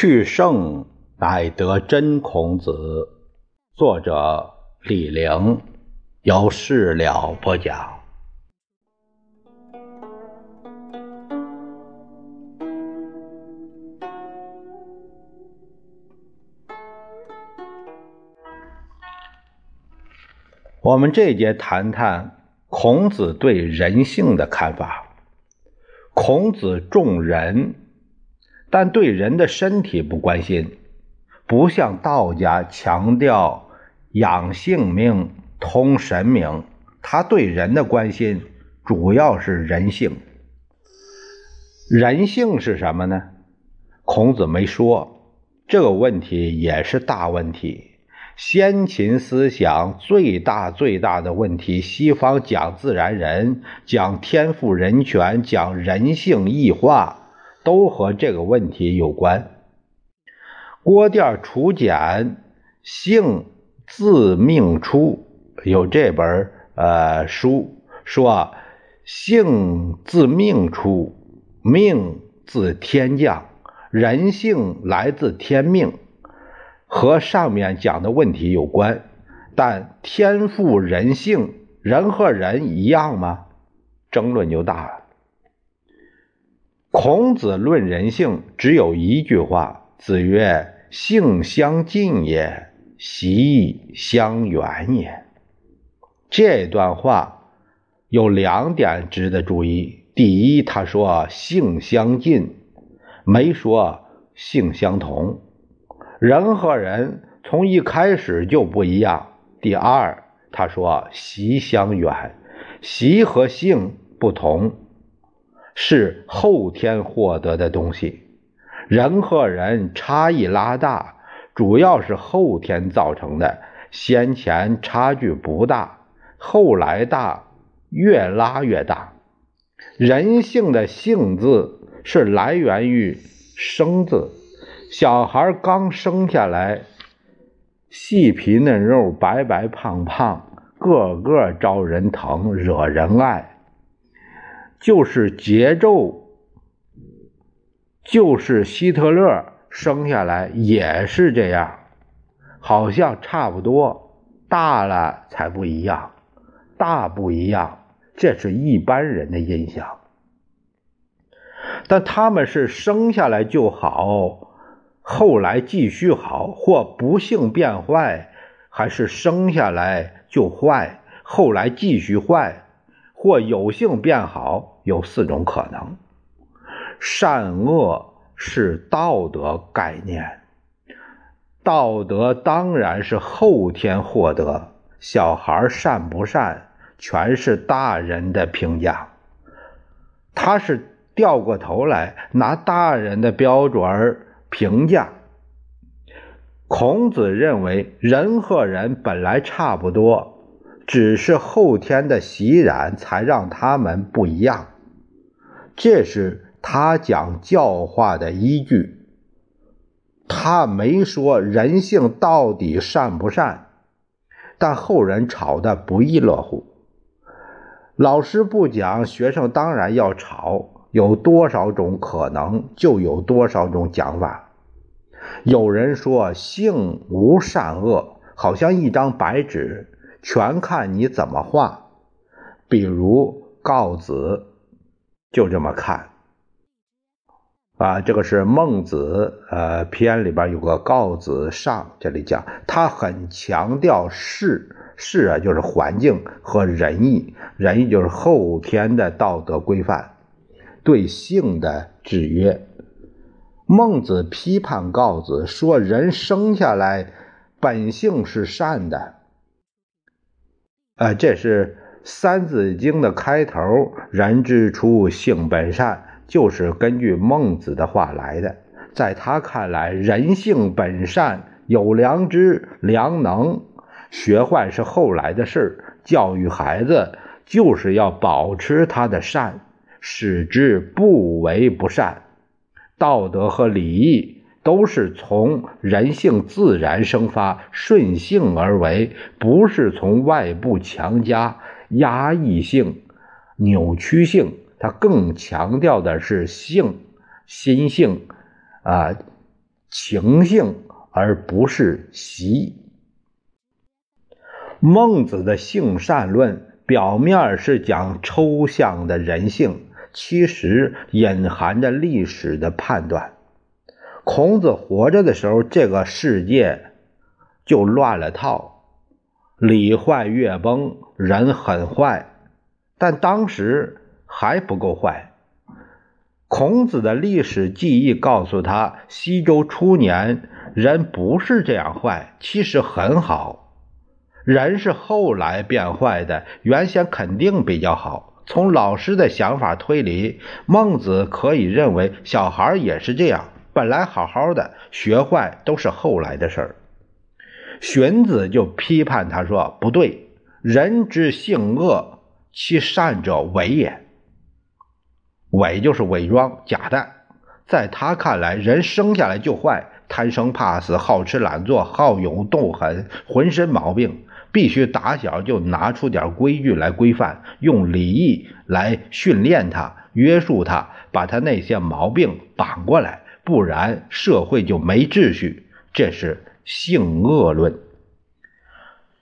去圣乃得真孔子，作者李陵，由事了播讲。我们这节谈谈孔子对人性的看法。孔子重仁。但对人的身体不关心，不像道家强调养性命、通神明。他对人的关心主要是人性。人性是什么呢？孔子没说，这个问题也是大问题。先秦思想最大最大的问题，西方讲自然人，讲天赋人权，讲人性异化。都和这个问题有关。郭店楚简姓自命出，有这本呃书说，姓自命出，命自天降，人性来自天命，和上面讲的问题有关。但天赋人性，人和人一样吗？争论就大了。孔子论人性，只有一句话：“子曰，性相近也，习相远也。”这段话有两点值得注意。第一，他说性相近，没说性相同。人和人从一开始就不一样。第二，他说习相远，习和性不同。是后天获得的东西，人和人差异拉大，主要是后天造成的。先前差距不大，后来大，越拉越大。人性的“性”字是来源于“生”字，小孩刚生下来，细皮嫩肉，白白胖胖，个个招人疼，惹人爱。就是节奏，就是希特勒生下来也是这样，好像差不多，大了才不一样，大不一样，这是一般人的印象。但他们是生下来就好，后来继续好，或不幸变坏，还是生下来就坏，后来继续坏。或有幸变好，有四种可能。善恶是道德概念，道德当然是后天获得。小孩善不善，全是大人的评价。他是掉过头来拿大人的标准评价。孔子认为，人和人本来差不多。只是后天的习染才让他们不一样，这是他讲教化的依据。他没说人性到底善不善，但后人吵得不亦乐乎。老师不讲，学生当然要吵。有多少种可能，就有多少种讲法。有人说性无善恶，好像一张白纸。全看你怎么画，比如告子，就这么看啊。这个是孟子呃篇里边有个告子上，这里讲他很强调事事啊，就是环境和仁义，仁义就是后天的道德规范，对性的制约。孟子批判告子说，人生下来本性是善的。呃，这是《三字经》的开头，“人之初，性本善”，就是根据孟子的话来的。在他看来，人性本善，有良知、良能，学坏是后来的事。教育孩子，就是要保持他的善，使之不为不善。道德和礼义。都是从人性自然生发，顺性而为，不是从外部强加、压抑性、扭曲性。它更强调的是性、心性，啊，情性，而不是习。孟子的性善论表面是讲抽象的人性，其实隐含着历史的判断。孔子活着的时候，这个世界就乱了套，礼坏乐崩，人很坏，但当时还不够坏。孔子的历史记忆告诉他，西周初年人不是这样坏，其实很好。人是后来变坏的，原先肯定比较好。从老师的想法推理，孟子可以认为小孩也是这样，本来好好的，学坏都是后来的事儿。荀子就批判他说：“不对，人之性恶，其善者伪也。”伪就是伪装、假的，在他看来，人生下来就坏，贪生怕死，好吃懒做，好勇斗狠，浑身毛病，必须打小就拿出点规矩来规范，用礼义来训练他、约束他，把他那些毛病绑过来，不然社会就没秩序。这是性恶论。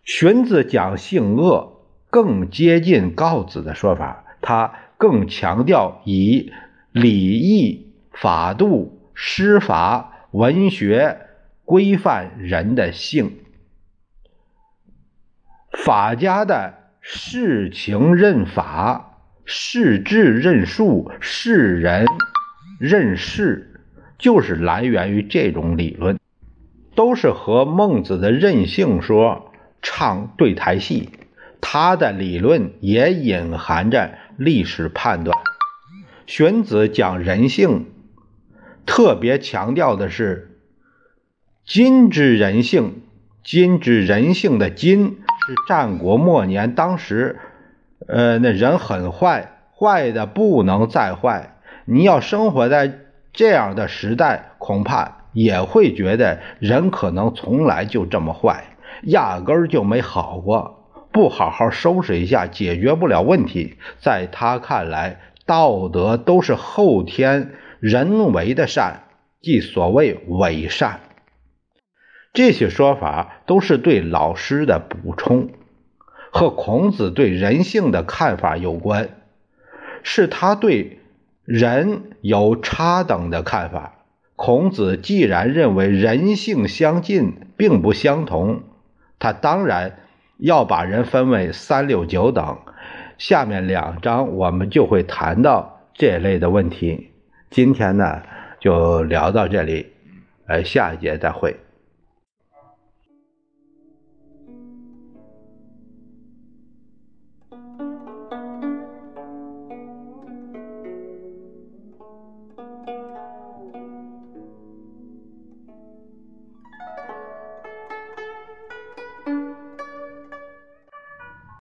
荀子讲性恶，更接近告子的说法，他。更强调以礼义、法度、诗法、文学规范人的性。法家的事情认法，事智认术，事人认事，就是来源于这种理论，都是和孟子的任性说唱对台戏。他的理论也隐含着。历史判断，荀子讲人性，特别强调的是“今之人性”。今之人性的“今”是战国末年，当时，呃，那人很坏，坏的不能再坏。你要生活在这样的时代，恐怕也会觉得人可能从来就这么坏，压根儿就没好过。不好好收拾一下，解决不了问题。在他看来，道德都是后天人为的善，即所谓伪善。这些说法都是对老师的补充，和孔子对人性的看法有关，是他对人有差等的看法。孔子既然认为人性相近，并不相同，他当然。要把人分为三六九等，下面两章我们就会谈到这类的问题。今天呢，就聊到这里，呃，下一节再会。